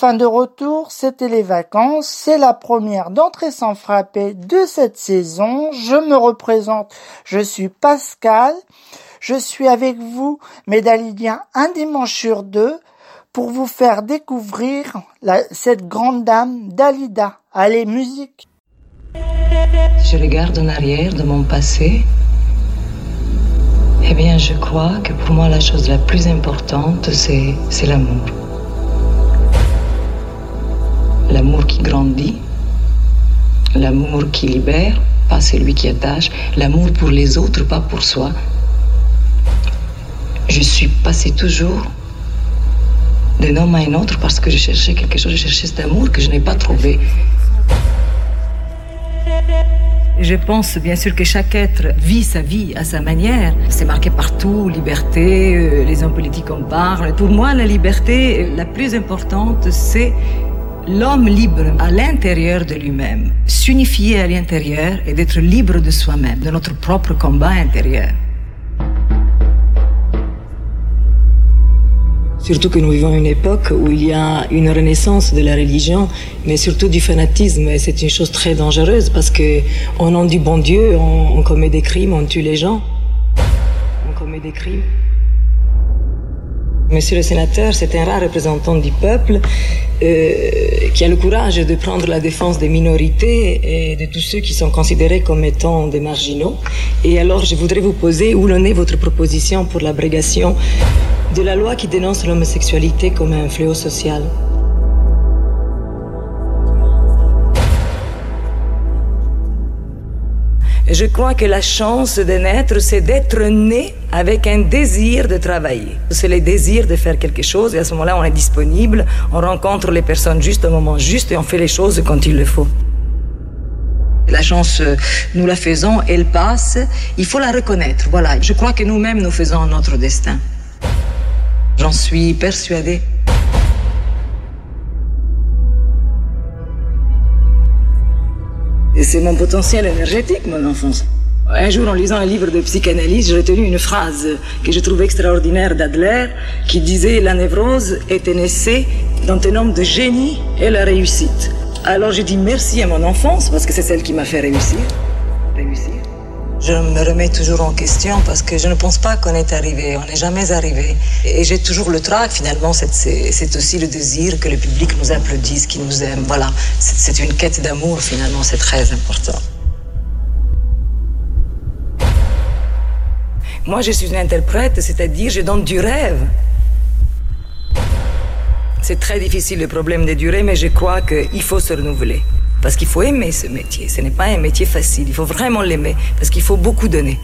Bonjour, en fin de retour, c'était les vacances, c'est la première d'entrée sans frapper de cette saison. Je me représente, je suis Pascal, je suis avec vous, mes Daliliens, un dimanche sur deux, pour vous faire découvrir cette grande dame, Dalida. Allez, musique Je regarde en arrière de mon passé. Eh bien, je crois que pour moi, la chose la plus importante, c'est l'amour. L'amour qui grandit, l'amour qui libère, pas celui qui attache, l'amour pour les autres, pas pour soi. Je suis passée toujours d'un homme à un autre parce que je cherchais quelque chose, je cherchais cet amour que je n'ai pas trouvé. Je pense bien sûr que chaque être vit sa vie à sa manière. C'est marqué partout, liberté, euh, les hommes politiques en parlent. Pour moi, la liberté la plus importante, c'est l'homme libre à l'intérieur de lui-même, s'unifier à l'intérieur et d'être libre de soi-même, de notre propre combat intérieur. Surtout que nous vivons une époque où il y a une renaissance de la religion, mais surtout du fanatisme. Et c'est une chose très dangereuse parce que au nom du bon Dieu, on, on commet des crimes, on tue les gens. On commet des crimes. Monsieur le sénateur, c'est un rare représentant du peuple euh, qui a le courage de prendre la défense des minorités et de tous ceux qui sont considérés comme étant des marginaux. Et alors, je voudrais vous poser où l'en est votre proposition pour l'abrégation de la loi qui dénonce l'homosexualité comme un fléau social. Je crois que la chance de naître, c'est d'être né avec un désir de travailler. C'est le désir de faire quelque chose et à ce moment-là, on est disponible, on rencontre les personnes juste au moment juste et on fait les choses quand il le faut. La chance, euh, nous la faisons, elle passe, il faut la reconnaître. Voilà, je crois que nous-mêmes, nous faisons notre destin. J'en suis persuadée. Et c'est mon potentiel énergétique, mon enfance. Un jour, en lisant un livre de psychanalyse, j'ai retenu une phrase que je trouvais extraordinaire d'Adler, qui disait La névrose est un essai dans un homme de génie et la réussite. Alors j'ai dit merci à mon enfance, parce que c'est celle qui m'a fait réussir. Réussir. Je me remets toujours en question parce que je ne pense pas qu'on est arrivé, on n'est jamais arrivé. Et j'ai toujours le trac, finalement, c'est aussi le désir que le public nous applaudisse, qu'il nous aime. Voilà, c'est une quête d'amour, finalement, c'est très important. Moi, je suis une interprète, c'est-à-dire je donne du rêve. C'est très difficile le problème de durée, mais je crois qu'il faut se renouveler. Parce qu'il faut aimer ce métier. Ce n'est pas un métier facile. Il faut vraiment l'aimer. Parce qu'il faut beaucoup donner.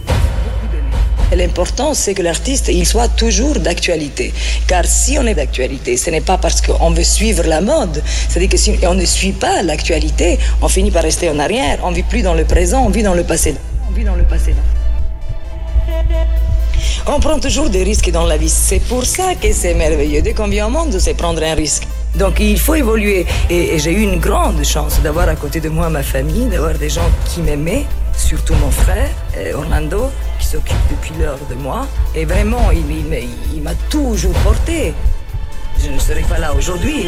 L'important, c'est que l'artiste, il soit toujours d'actualité. Car si on est d'actualité, ce n'est pas parce qu'on veut suivre la mode. C'est-à-dire que si on ne suit pas l'actualité, on finit par rester en arrière. On vit plus dans le présent, on vit dans le passé. On vit dans le passé. On prend toujours des risques dans la vie. C'est pour ça que c'est merveilleux. Dès qu'on vient au monde, c'est prendre un risque. Donc il faut évoluer. Et, j'ai eu une grande chance d'avoir à côté de moi ma famille, d'avoir des gens qui m'aimaient, surtout mon frère, euh, Orlando, qui s'occupe depuis l'heure de moi. Et vraiment, il, il m'a toujours porté. Je ne serais pas là aujourd'hui.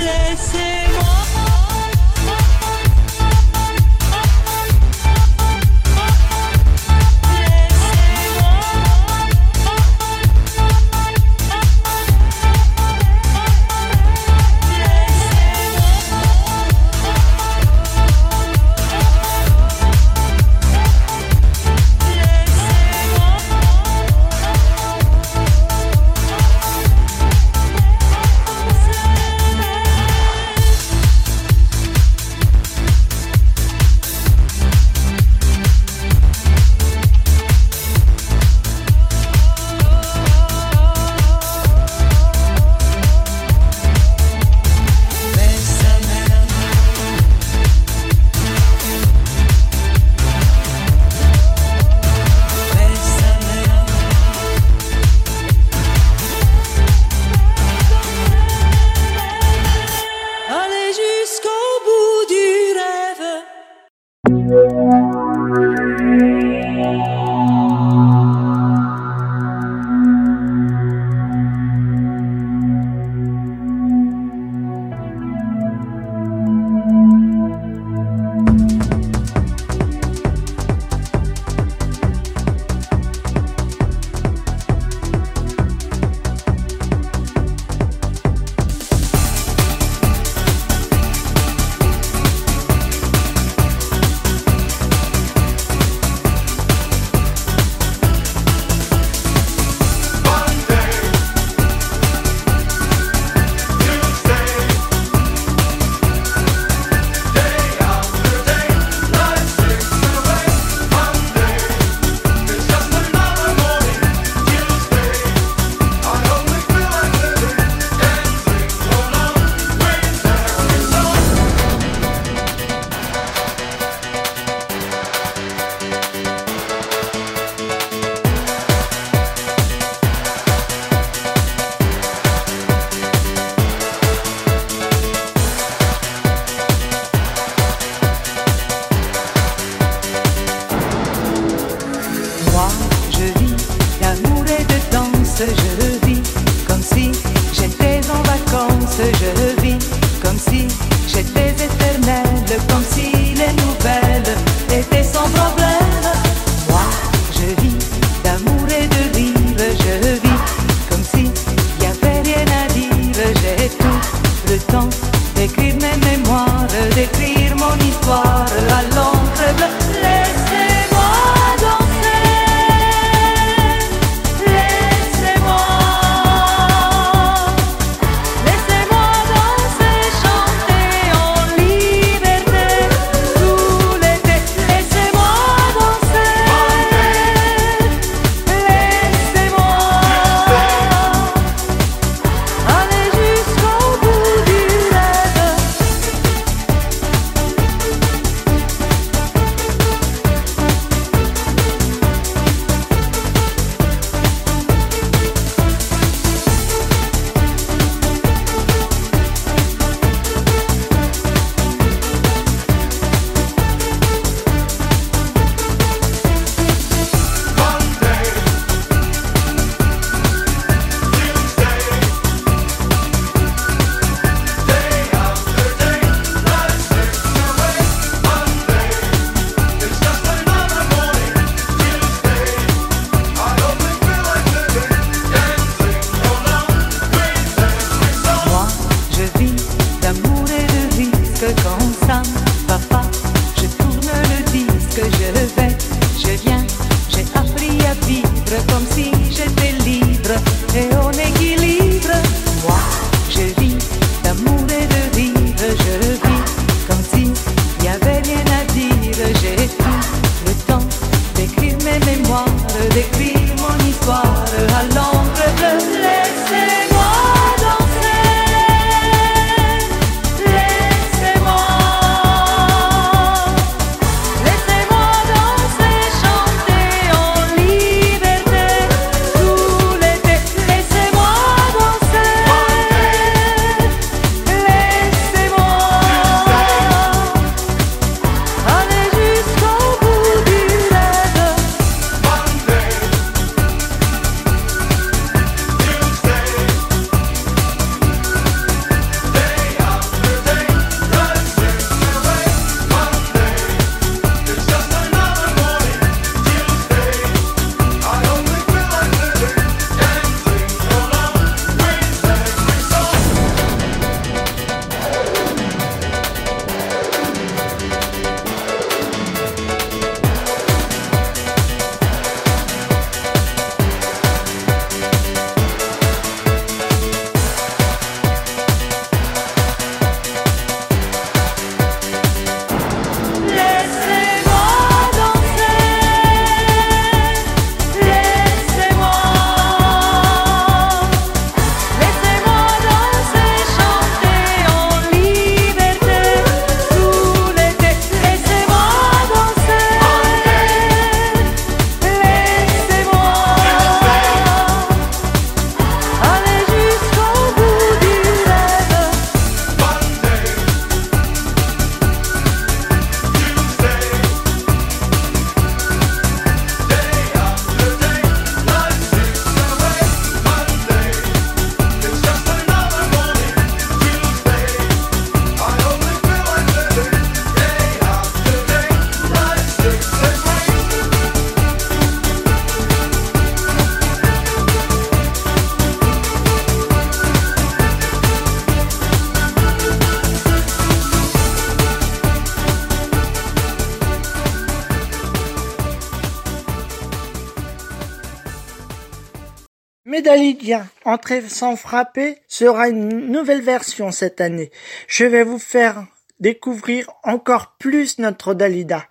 Entrée sans frapper sera une nouvelle version cette année. Je vais vous faire découvrir encore plus notre Dalida.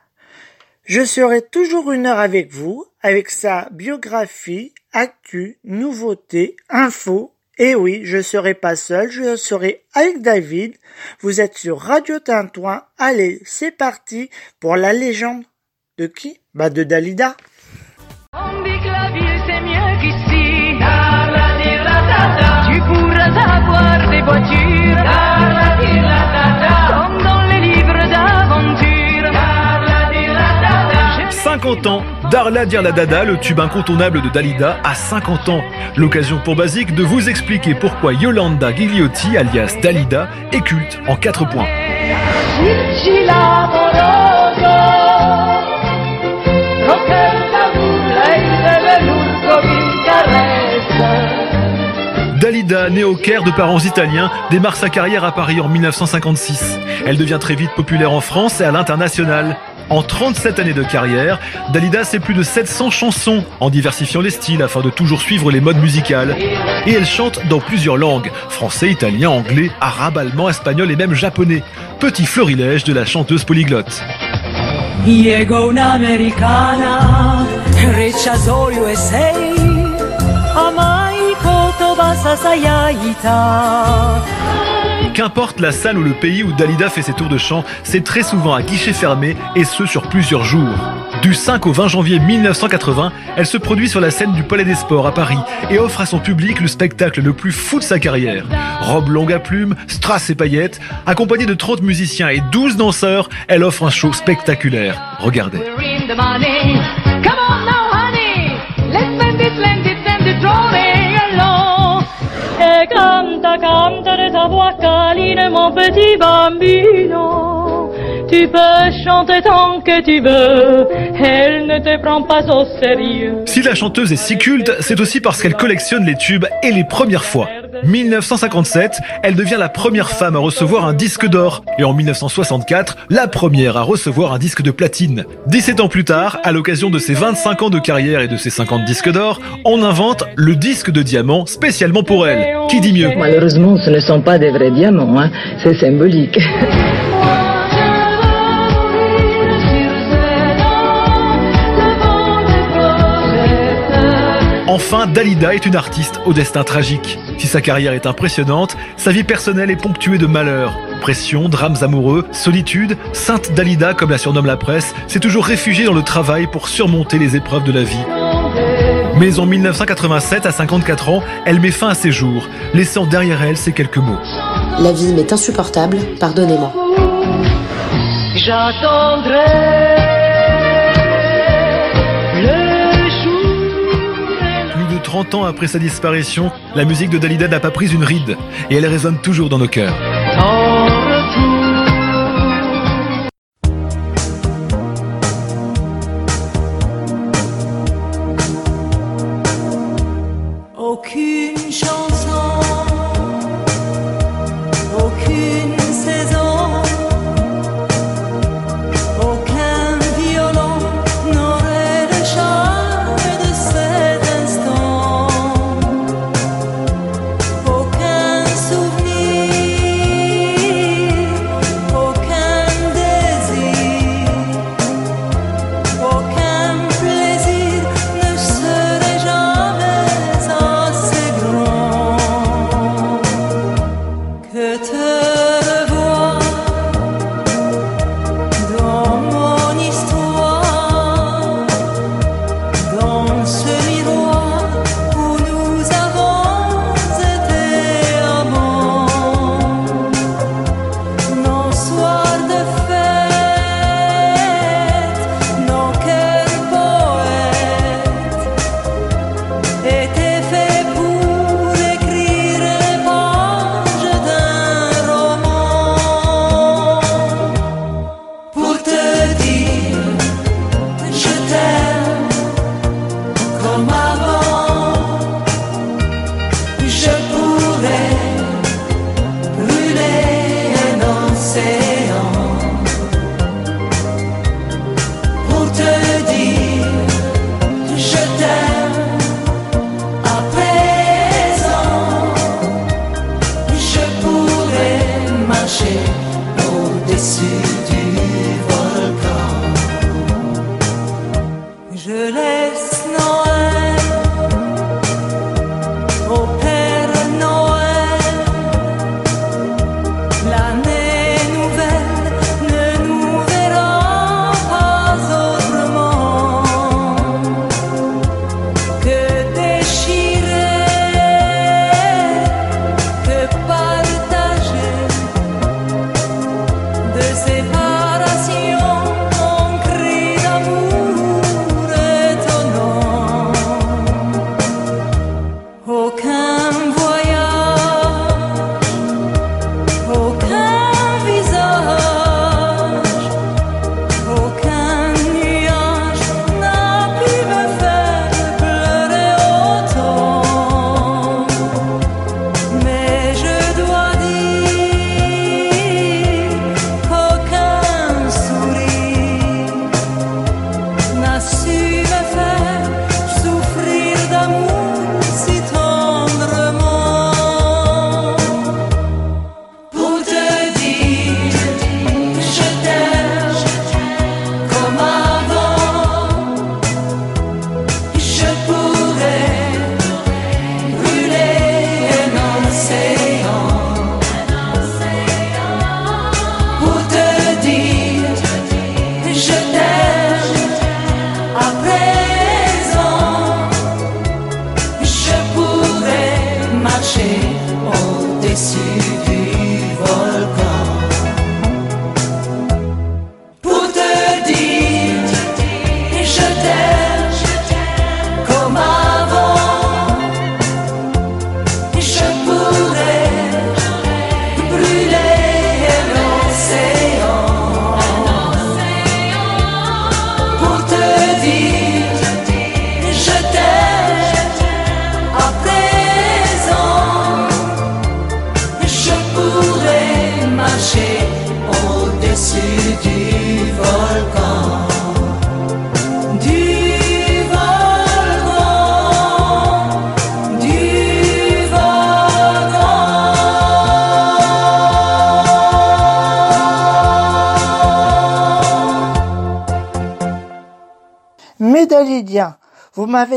Je serai toujours une heure avec vous, avec sa biographie, actu, nouveautés, infos. Et oui, je serai pas seul, je serai avec David. Vous êtes sur Radio Tintouin. Allez, c'est parti pour la légende de qui? Bah, de Dalida. 50 ans, Darla Dire la Dada, le tube incontournable de Dalida, a 50 ans. L'occasion pour Basique de vous expliquer pourquoi Yolanda Gigliotti, alias Dalida, est culte en 4 points. Dalida, née au Caire de parents italiens, démarre sa carrière à Paris en 1956. Elle devient très vite populaire en France et à l'international. En 37 années de carrière, Dalida sait plus de 700 chansons en diversifiant les styles afin de toujours suivre les modes musicales. Et elle chante dans plusieurs langues, français, italien, anglais, arabe, allemand, espagnol et même japonais. Petit florilège de la chanteuse polyglotte. Qu'importe la salle ou le pays où Dalida fait ses tours de chant, c'est très souvent à guichet fermé et ce sur plusieurs jours. Du 5 au 20 janvier 1980, elle se produit sur la scène du Palais des Sports à Paris et offre à son public le spectacle le plus fou de sa carrière. Robe longue à plumes, strass et paillettes, accompagnée de 30 musiciens et 12 danseurs, elle offre un show spectaculaire. Regardez. Mon petit bambino. Tu peux chanter tant que tu veux, elle ne te prend pas au sérieux. Si la chanteuse est si culte, c'est aussi parce qu'elle collectionne les tubes et les premières fois. 1957, elle devient la première femme à recevoir un disque d'or. Et en 1964, la première à recevoir un disque de platine. 17 ans plus tard, à l'occasion de ses 25 ans de carrière et de ses 50 disques d'or, on invente le disque de diamant spécialement pour elle. Qui dit mieux? Malheureusement, ce ne sont pas des vrais diamants, hein. c'est symbolique. Enfin, Dalida est une artiste au destin tragique. Si sa carrière est impressionnante, sa vie personnelle est ponctuée de malheurs. Pression, drames amoureux, solitude, Sainte Dalida, comme la surnomme la presse, s'est toujours réfugiée dans le travail pour surmonter les épreuves de la vie. Mais en 1987, à 54 ans, elle met fin à ses jours, laissant derrière elle ces quelques mots. La vie m'est insupportable, pardonnez-moi. J'attendrai le jour. Plus de 30 ans après sa disparition, la musique de Dalida n'a pas pris une ride, et elle résonne toujours dans nos cœurs.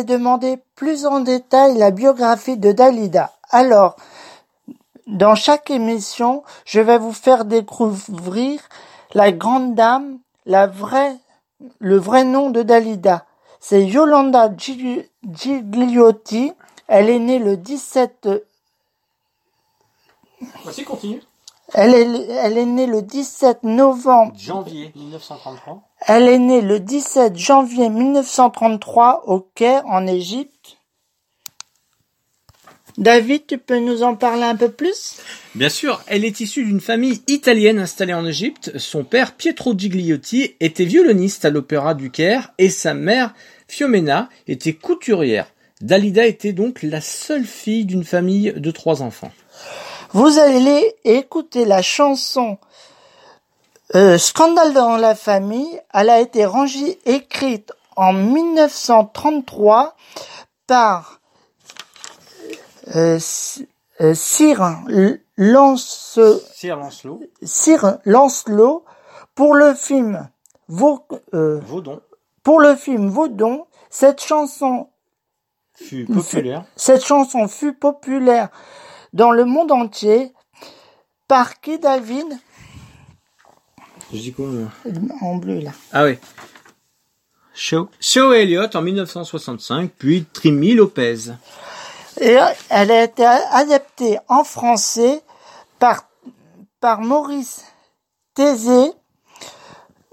Demandé plus en détail la biographie de Dalida. Alors, dans chaque émission, je vais vous faire découvrir la grande dame, la vraie, le vrai nom de Dalida. C'est Yolanda Gig- Gigliotti. Elle est née le 17 Voici, continue. Elle est, elle est née le 17 novembre. Janvier 1933. Elle est née le 17 janvier 1933 au Caire, en Égypte. David, tu peux nous en parler un peu plus? Bien sûr, elle est issue d'une famille italienne installée en Égypte. Son père, Pietro Gigliotti, était violoniste à l'Opéra du Caire et sa mère, Fiomena, était couturière. Dalida était donc la seule fille d'une famille de trois enfants. Vous allez écouter la chanson Scandale dans la famille. Elle a été rangée, écrite en 1933 par euh, euh, Sir Lance, Sir Lancelot, Sir Lancelot pour le film Vau- euh, Vaudon, pour le film Vaudon. Cette chanson fut populaire. Cette chanson fut populaire dans le monde entier. Par qui, David Je dis quoi moi En bleu, là. Ah oui. Shaw. Shaw Elliott en 1965, puis Trimi Lopez. Et elle a été adaptée en français par, par Maurice Thésée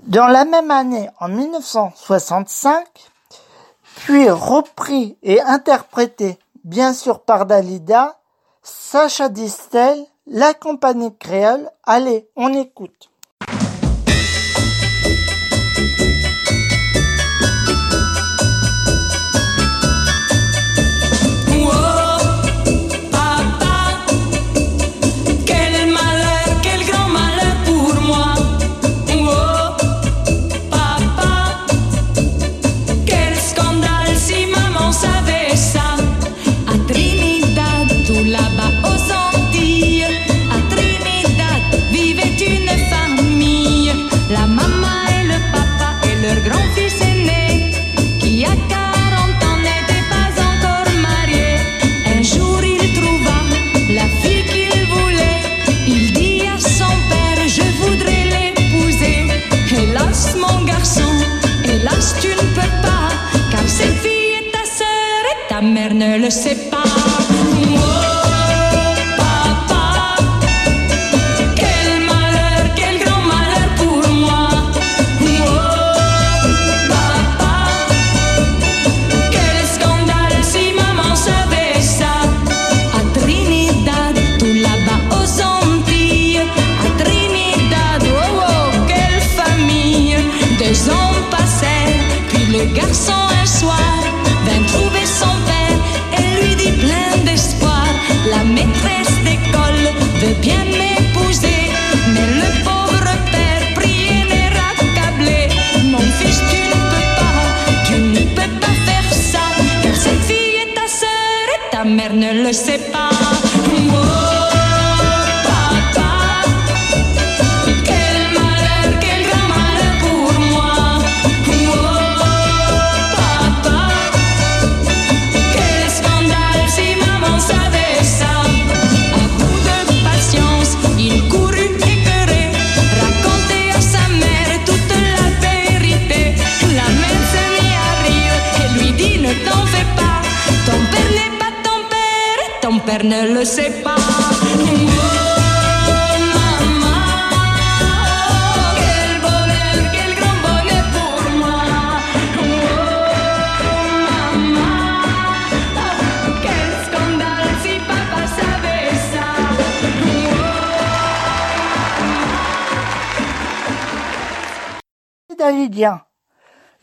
dans la même année, en 1965, puis repris et interprété, bien sûr, par Dalida, Sacha Distel, la compagnie créole. Allez, on écoute.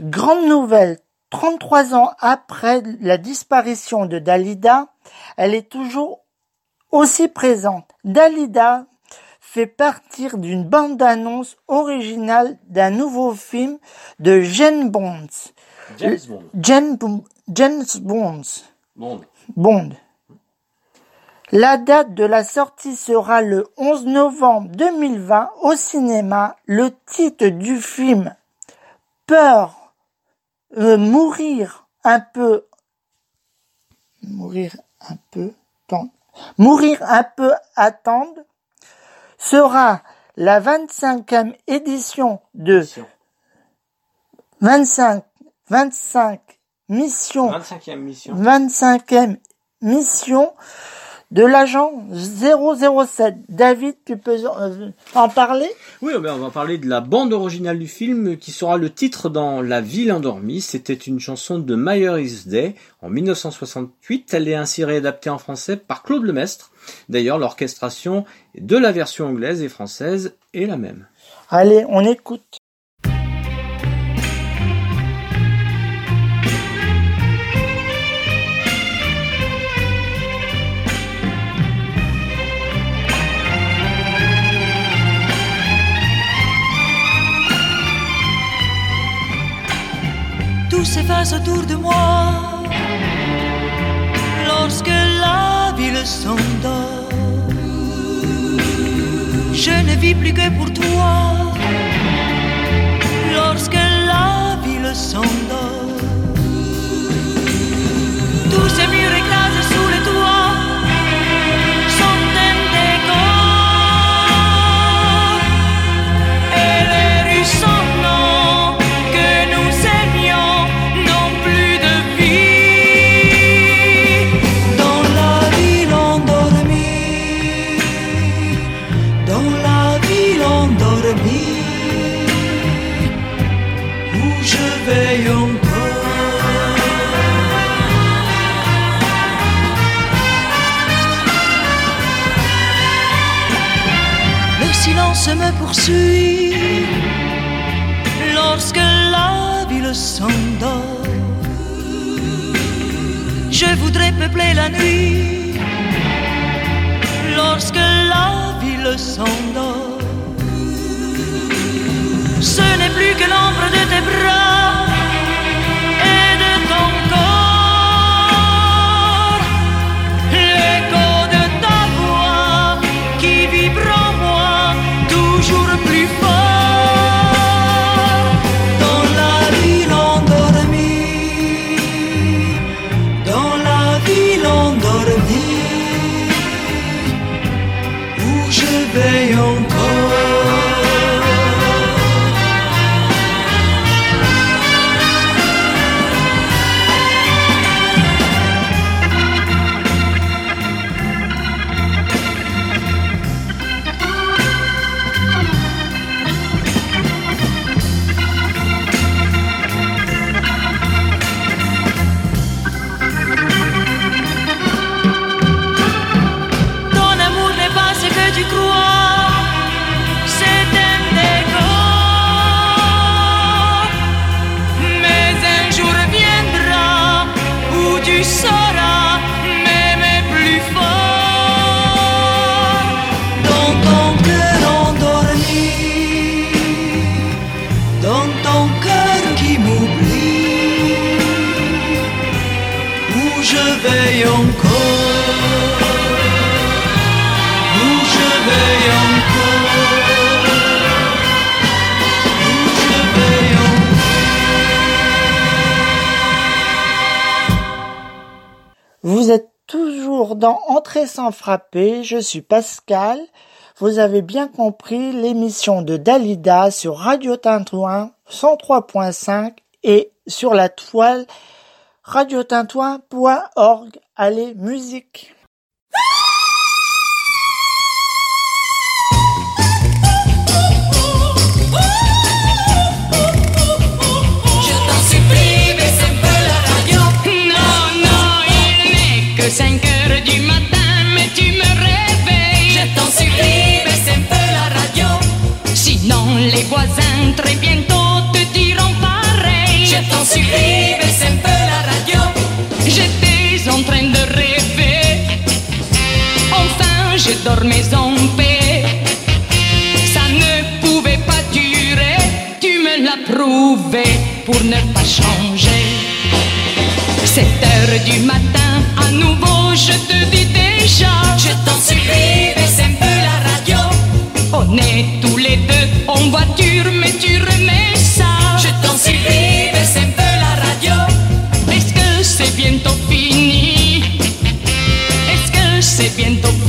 Grande nouvelle. 33 ans après la disparition de Dalida, elle est toujours aussi présente. Dalida fait partir d'une bande-annonce originale d'un nouveau film de Jane Bond. James Bond. Bo- James Bond. Bond. Bond. La date de la sortie sera le 11 novembre 2020 au cinéma. Le titre du film Peur euh, mourir un peu, mourir un peu, attendre, mourir un peu attendre sera la 25e édition de 25, 25 missions 25e mission. 25e mission de l'agent 007. David, tu peux euh, en parler? Oui, ben, on va parler de la bande originale du film qui sera le titre dans La ville endormie. C'était une chanson de Meyer is Day en 1968. Elle est ainsi réadaptée en français par Claude Lemestre. D'ailleurs, l'orchestration de la version anglaise et française est la même. Allez, on écoute. Tout s'efface autour de moi lorsque la ville s'endort. Je ne vis plus que pour toi lorsque la ville s'endort. Dans Entrée sans frapper, je suis Pascal. Vous avez bien compris l'émission de Dalida sur Radio Tintouin 103.5 et sur la toile radiotintouin.org. Allez, musique. je dormais en paix. Ça ne pouvait pas durer, tu me l'as prouvé pour ne pas changer. 7 heures du matin, à nouveau je te dis déjà, je t'en supplie, baisse un peu la radio. On est tous les deux en voiture, mais tu remets ça. Je t'en supplie, baisse un peu la radio. Est-ce que c'est bientôt fini? Est-ce que c'est bientôt fini?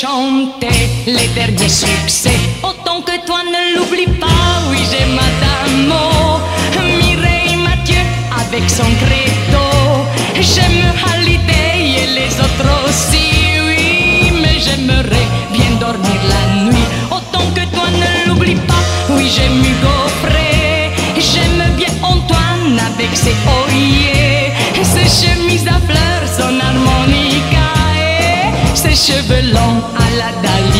chanter les derniers succès. Autant que toi ne l'oublie pas, oui j'ai Madame oh, Mireille Mathieu avec son cri cheveux longs à la dalle.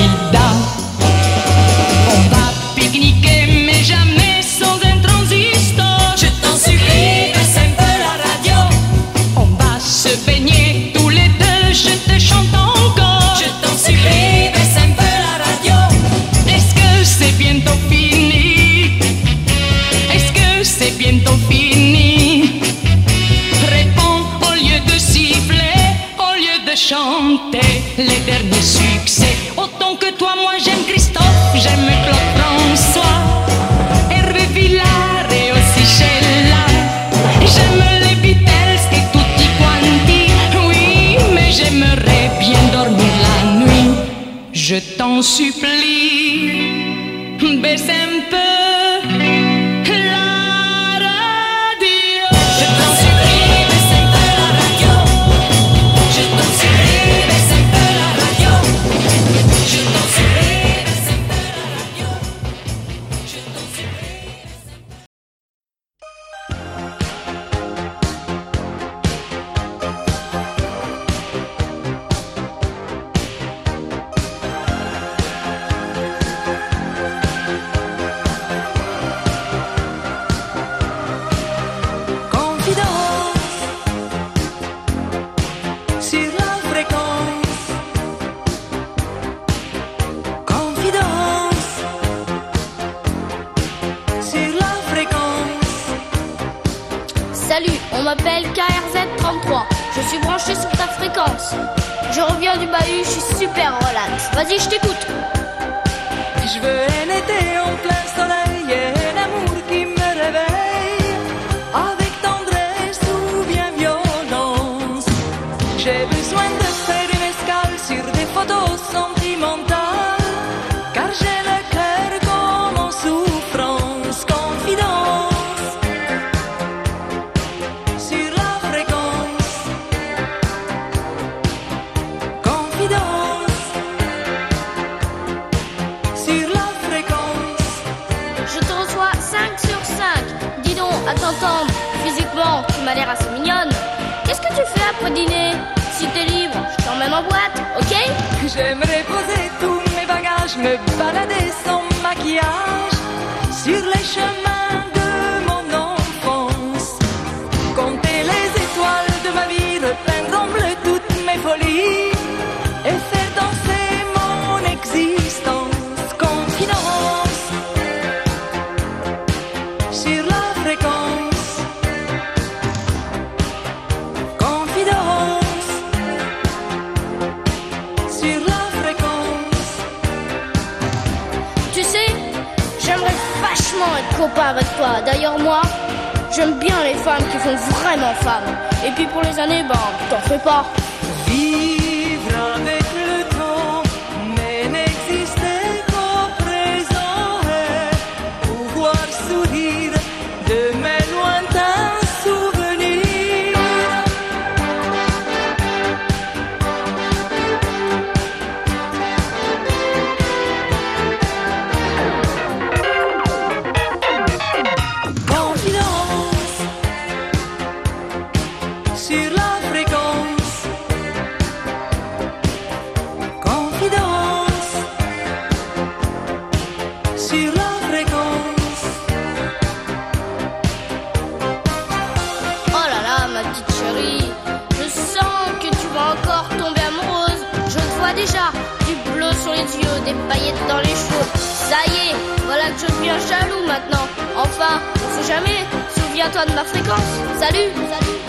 aber sie steckt balader sans maquillage sur les chemins. J'aime bien les femmes qui font vraiment femmes. Et puis pour les années, ben, t'en fais pas. maintenant. Enfin, on sait jamais. Souviens-toi de ma fréquence. Salut, salut.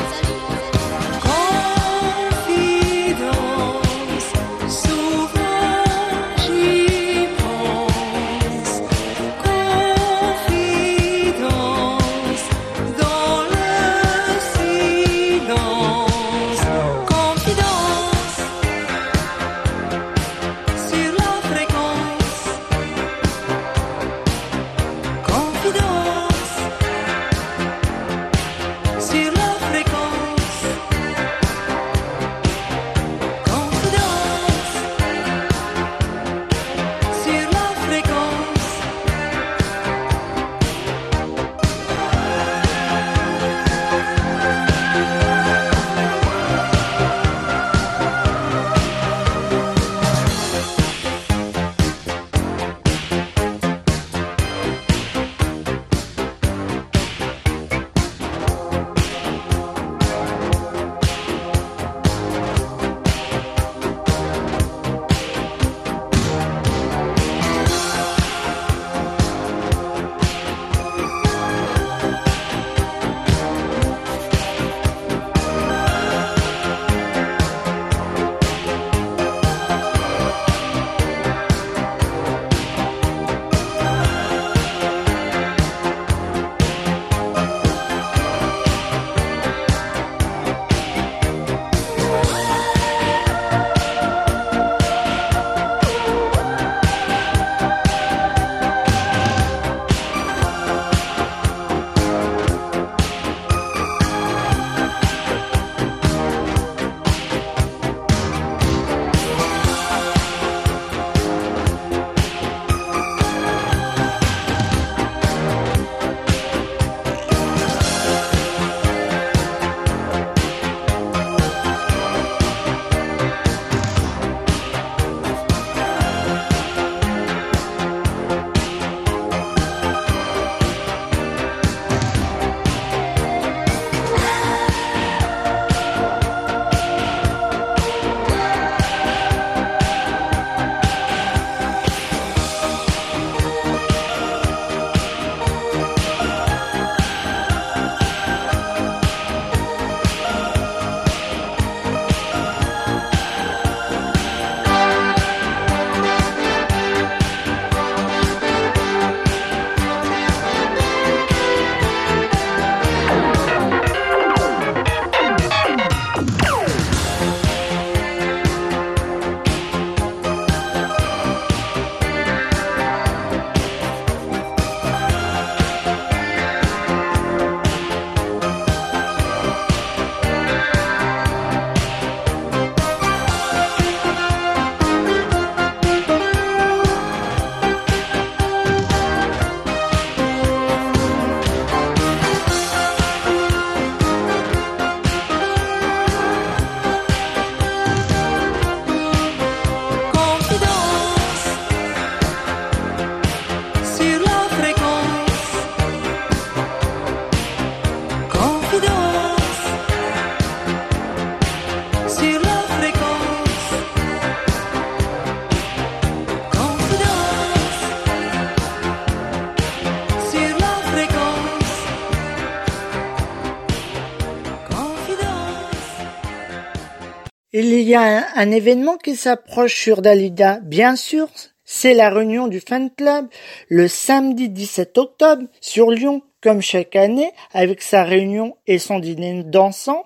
Un événement qui s'approche sur Dalida, bien sûr, c'est la réunion du fan club le samedi 17 octobre sur Lyon, comme chaque année, avec sa réunion et son dîner dansant.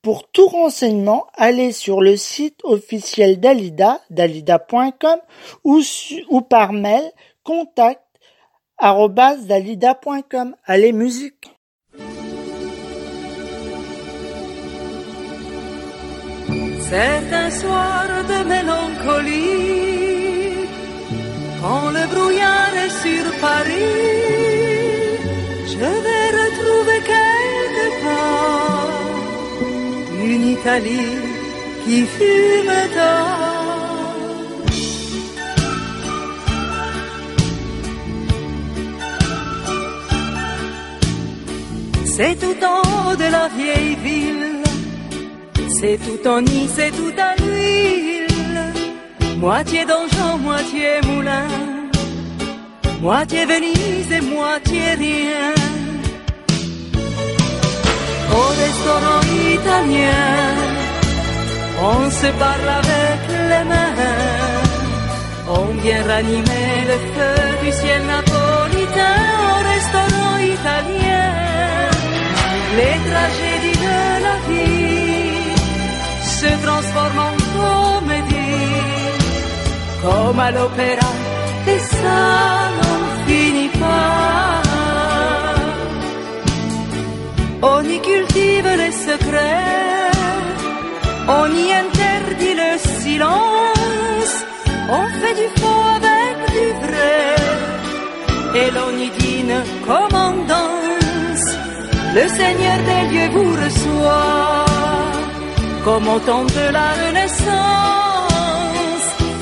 Pour tout renseignement, allez sur le site officiel d'Alida, dalida.com ou, par mail contact arobase dalida.com. Allez, musique C'est un soir de mélancolie, quand le brouillard est sur Paris, je vais retrouver quelque part une Italie qui fume tard. C'est tout en haut de la vieille ville. C'est tout en nid, c'est tout à l'huile. Moitié donjon, moitié moulin. Moitié Venise et moitié rien. Au restaurant italien, on se parle avec les mains. On vient ranimer le feu du ciel napolitain au restaurant italien. Les tragédies se transforment en comédie, comme à l'opéra, et ça n'en finit pas. On y cultive les secrets, on y interdit le silence, on fait du faux avec du vrai, et l'on y dîne comme on danse. Le Seigneur des lieux vous reçoit comme au temps de la Renaissance.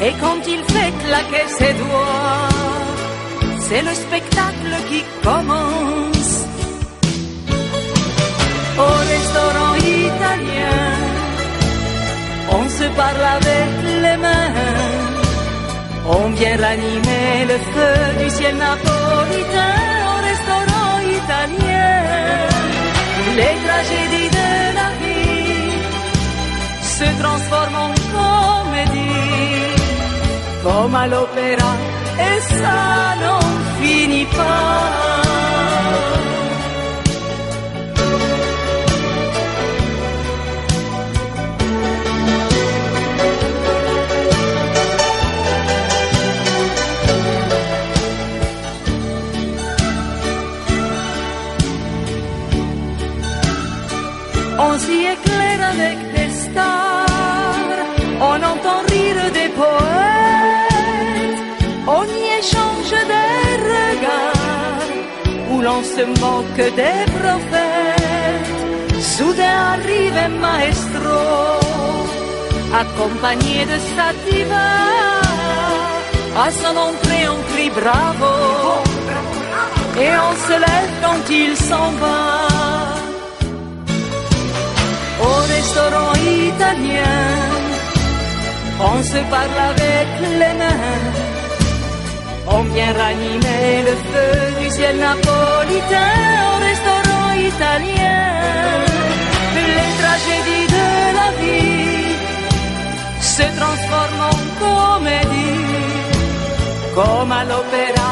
Et quand il fait claquer ses doigts, c'est le spectacle qui commence. Au restaurant italien, on se parle avec les mains. On vient ranimer le feu du ciel napolitain au restaurant italien. Les tragédies de se transforment en comédie, comme à l'opéra, et ça n'en finit pas. On s'y éclaire avec des stars, se moque des prophètes. Soudain arrive un maestro, accompagné de sa diva, à son entrée on crie bravo, et on se lève quand il s'en va au restaurant italien. On se parle avec les mains. On vient ranimer le feu du ciel napolitain au restaurant italien. Les tragédies de la vie se transforment en comédie, comme à l'opéra,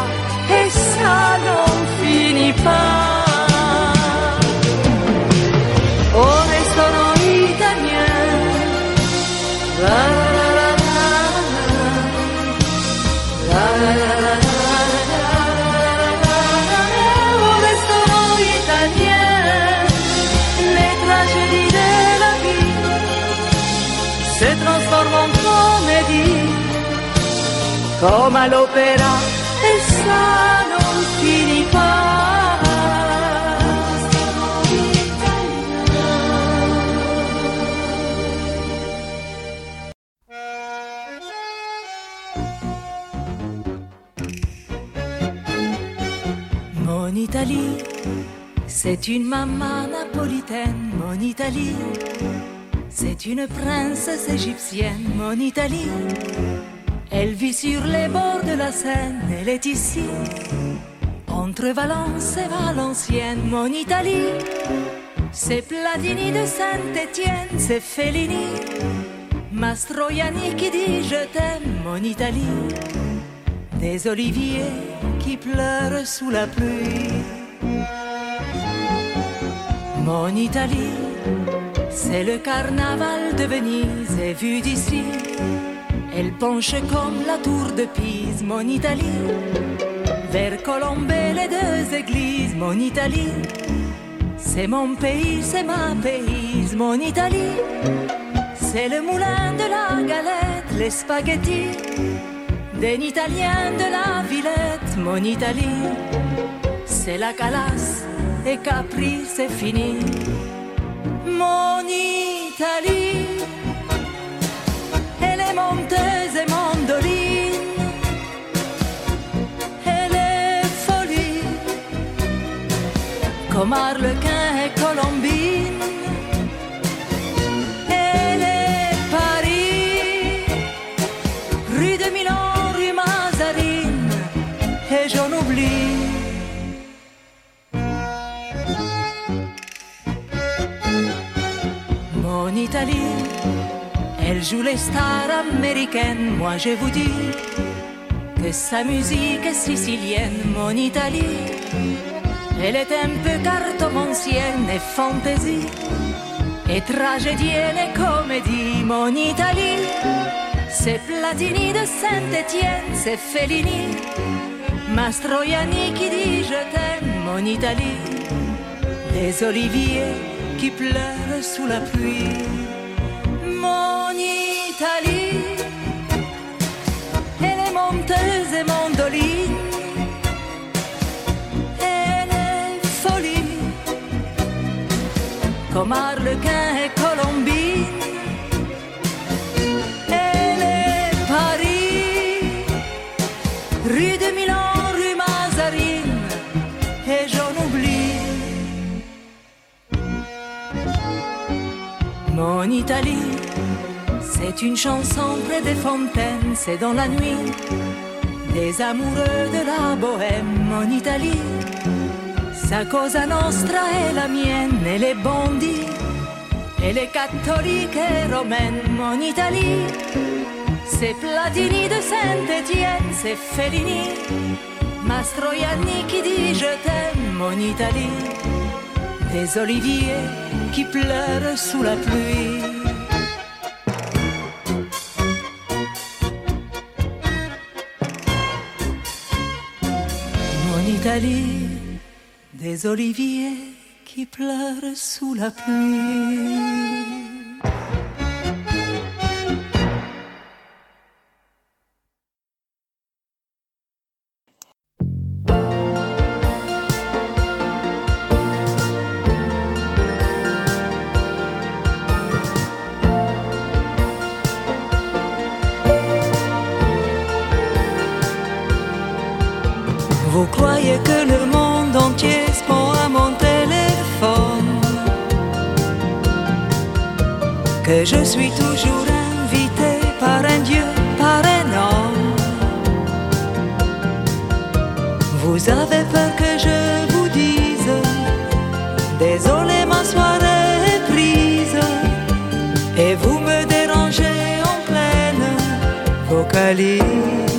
et ça n'en finit pas. L'opéra, et ça n'en finit pas. Mon Italie, c'est une maman napolitaine. Mon Italie, c'est une princesse égyptienne. Mon Italie, elle vit sur les bords de la Seine. Elle est ici, entre Valence et Valenciennes. Mon Italie, c'est Platini de Saint-Étienne. C'est Fellini, Mastroianni qui dit je t'aime, mon Italie. Des oliviers qui pleurent sous la pluie. Mon Italie, c'est le carnaval de Venise et vu d'ici, elle penche comme la tour de Pise, mon Italie. Vers Colombe, les deux églises, mon Italie. C'est mon pays, c'est ma pays, mon Italie. C'est le moulin de la galette, les spaghettis. Des Italiens de la Villette, mon Italie. C'est la calasse et Capri, c'est fini. Mon Italie, elle est monteuse et mandoline. Elle est folie, comme Arlequin et Colombine. Elle est Paris, rue de Milan, rue Mazarine, et j'en oublie. Mon Italie, elle joue les stars américaines. Moi je vous dis que sa musique est sicilienne. Mon Italie, elle est un peu cartomancienne et fantaisie. Et tragédienne et comédie. Mon Italie, c'est Platini de Saint-Étienne, c'est Fellini. Mastroianni qui dit je t'aime, mon Italie. Les oliviers qui pleurent sous la pluie. Comme Arlequin et Colombine. Elle est Paris, rue de Milan, rue Mazarine, et j'en oublie. Mon Italie, c'est une chanson près des fontaines, c'est dans la nuit des amoureux de la bohème. Mon Italie, sa cosa nostra est la mienne, bandit, elle est catholique et romaine. Mon Italie, c'est Platini de Saint-Étienne, c'est Fellini, Mastroianni qui dit je t'aime, mon Italie des oliviers qui pleurent sous la pluie. Mon Italie, des oliviers qui pleurent sous la pluie. Je suis toujours invité par un Dieu, par un homme. Vous avez peur que je vous dise Désolé ma soirée est prise. Et vous me dérangez en pleine vocalise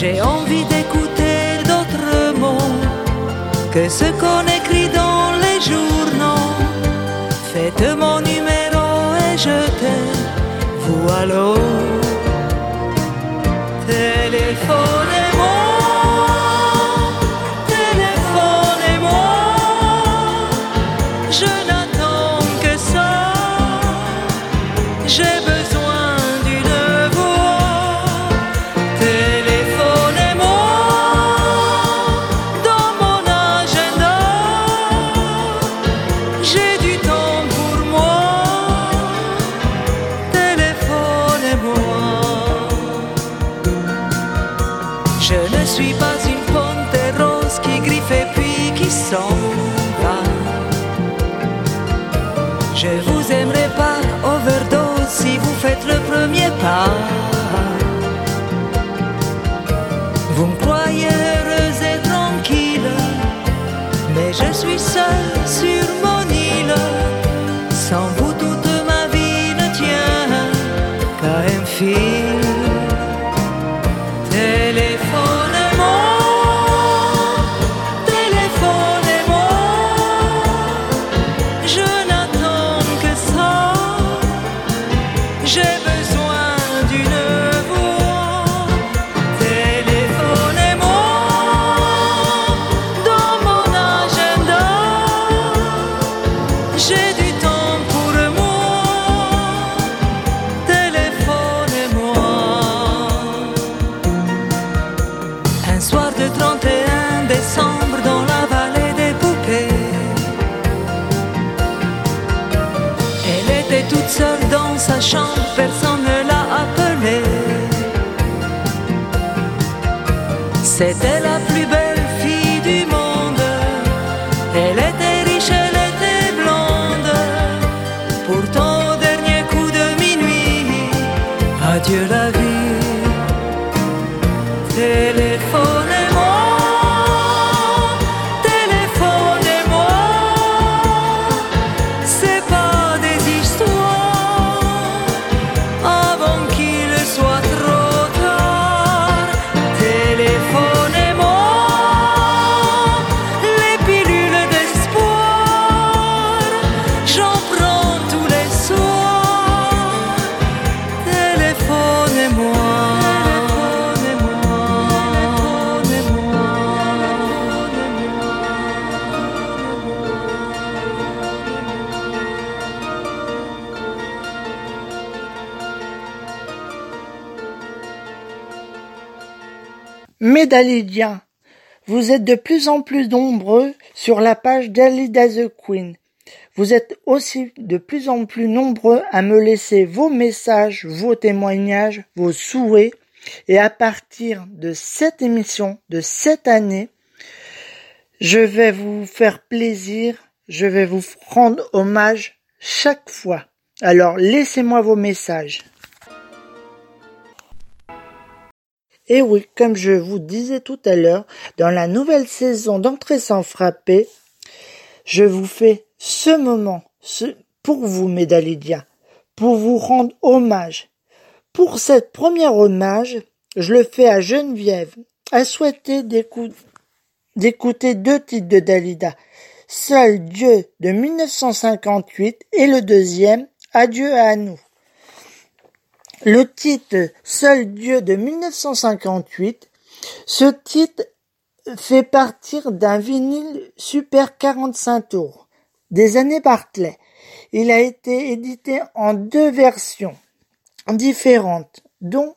J'ai envie d'écouter d'autres mots que ce qu'on écrit dans les journaux. Faites mon numéro et je t'aime, vous allô. Téléphonez-moi, Vous me croyez heureuse et tranquille, mais je suis seule sur Vous êtes de plus en plus nombreux sur la page Dalida the Queen. Vous êtes aussi de plus en plus nombreux à me laisser vos messages, vos témoignages, vos souhaits. Et à partir de cette émission, de cette année, je vais vous faire plaisir, je vais vous rendre hommage chaque fois. Alors laissez-moi vos messages. Et oui, comme je vous disais tout à l'heure, dans la nouvelle saison d'entrée sans frapper, je vous fais ce moment, pour vous, Médalidia, pour vous rendre hommage. Pour cette première hommage, je le fais à Geneviève, à souhaiter d'écou- d'écouter deux titres de Dalida. Seul Dieu de 1958 et le deuxième, Adieu à nous. Le titre Seul Dieu de 1958, ce titre fait partir d'un vinyle Super 45 tours des années Barclay. Il a été édité en deux versions différentes, dont,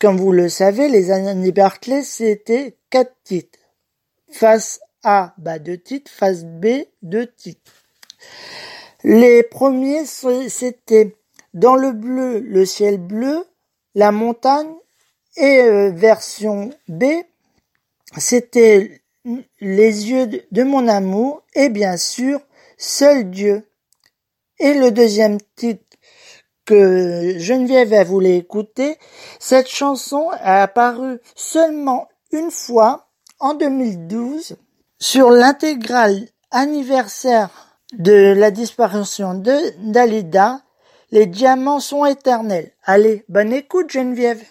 comme vous le savez, les années Barclay, c'était quatre titres. Face A, bah, deux titres, face B, deux titres. Les premiers, c'était dans le bleu, le ciel bleu, la montagne, et euh, version B, c'était les yeux de, mon amour, et bien sûr, seul Dieu. Et le deuxième titre que Geneviève a voulu écouter, cette chanson a apparu seulement une fois en 2012 sur l'intégrale anniversaire de la disparition de Dalida, les diamants sont éternels. Allez, bonne écoute Geneviève.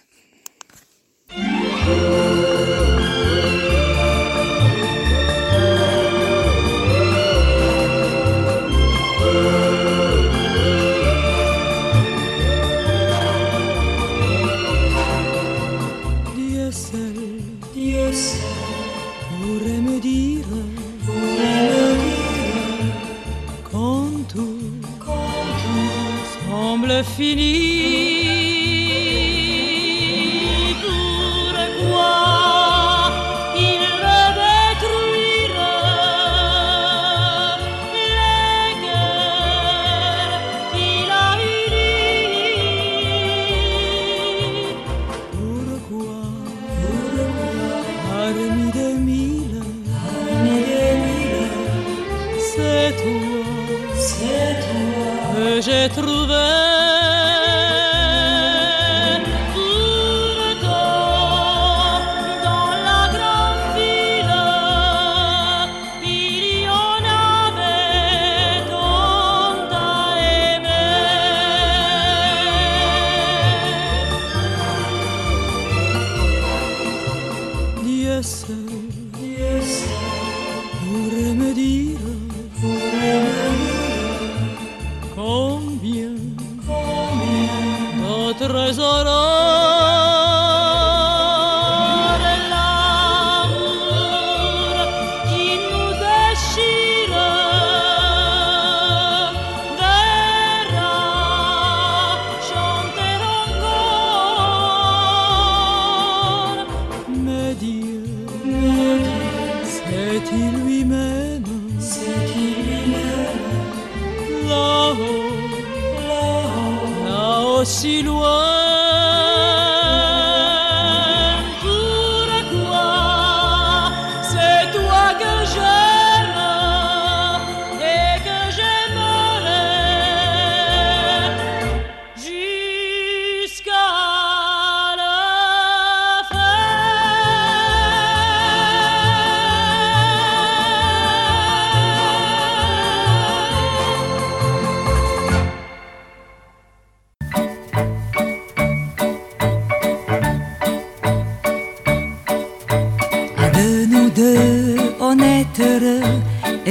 infinito.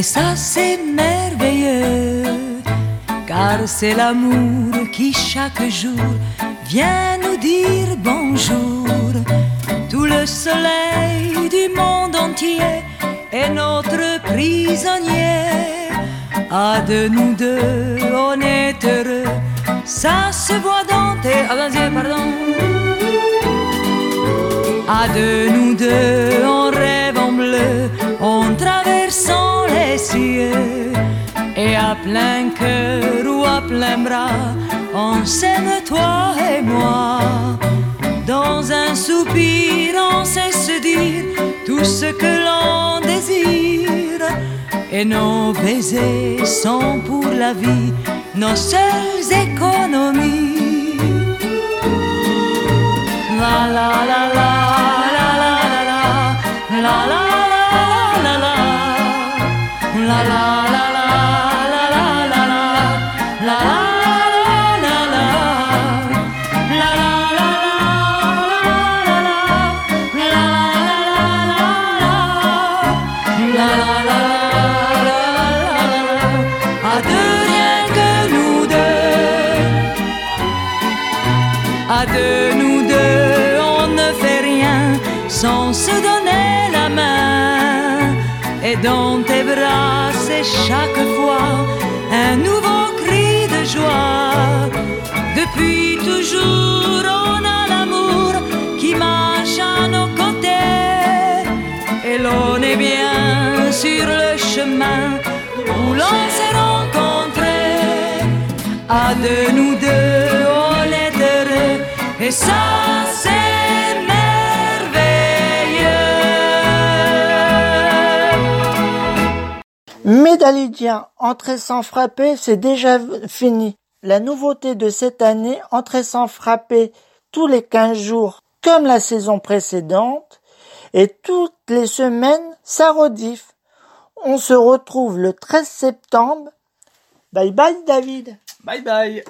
Et ça c'est merveilleux, car c'est l'amour qui chaque jour vient nous dire bonjour. Tout le soleil du monde entier est notre prisonnier. À deux, nous deux, on est heureux, ça se voit dans tes... Ah, pardon. À deux, nous deux, on rêve à plein cœur ou à plein bras, on s'aime toi et moi. Dans un soupir, on sait se dire tout ce que l'on désire. Et nos baisers sont pour la vie nos seules économies. La la la la Et ça, c'est merveilleux. Médalidien, entrée sans frapper, c'est déjà fini. La nouveauté de cette année, entrée sans frapper tous les 15 jours, comme la saison précédente, et toutes les semaines, ça rediff. On se retrouve le 13 septembre. Bye bye David. Bye bye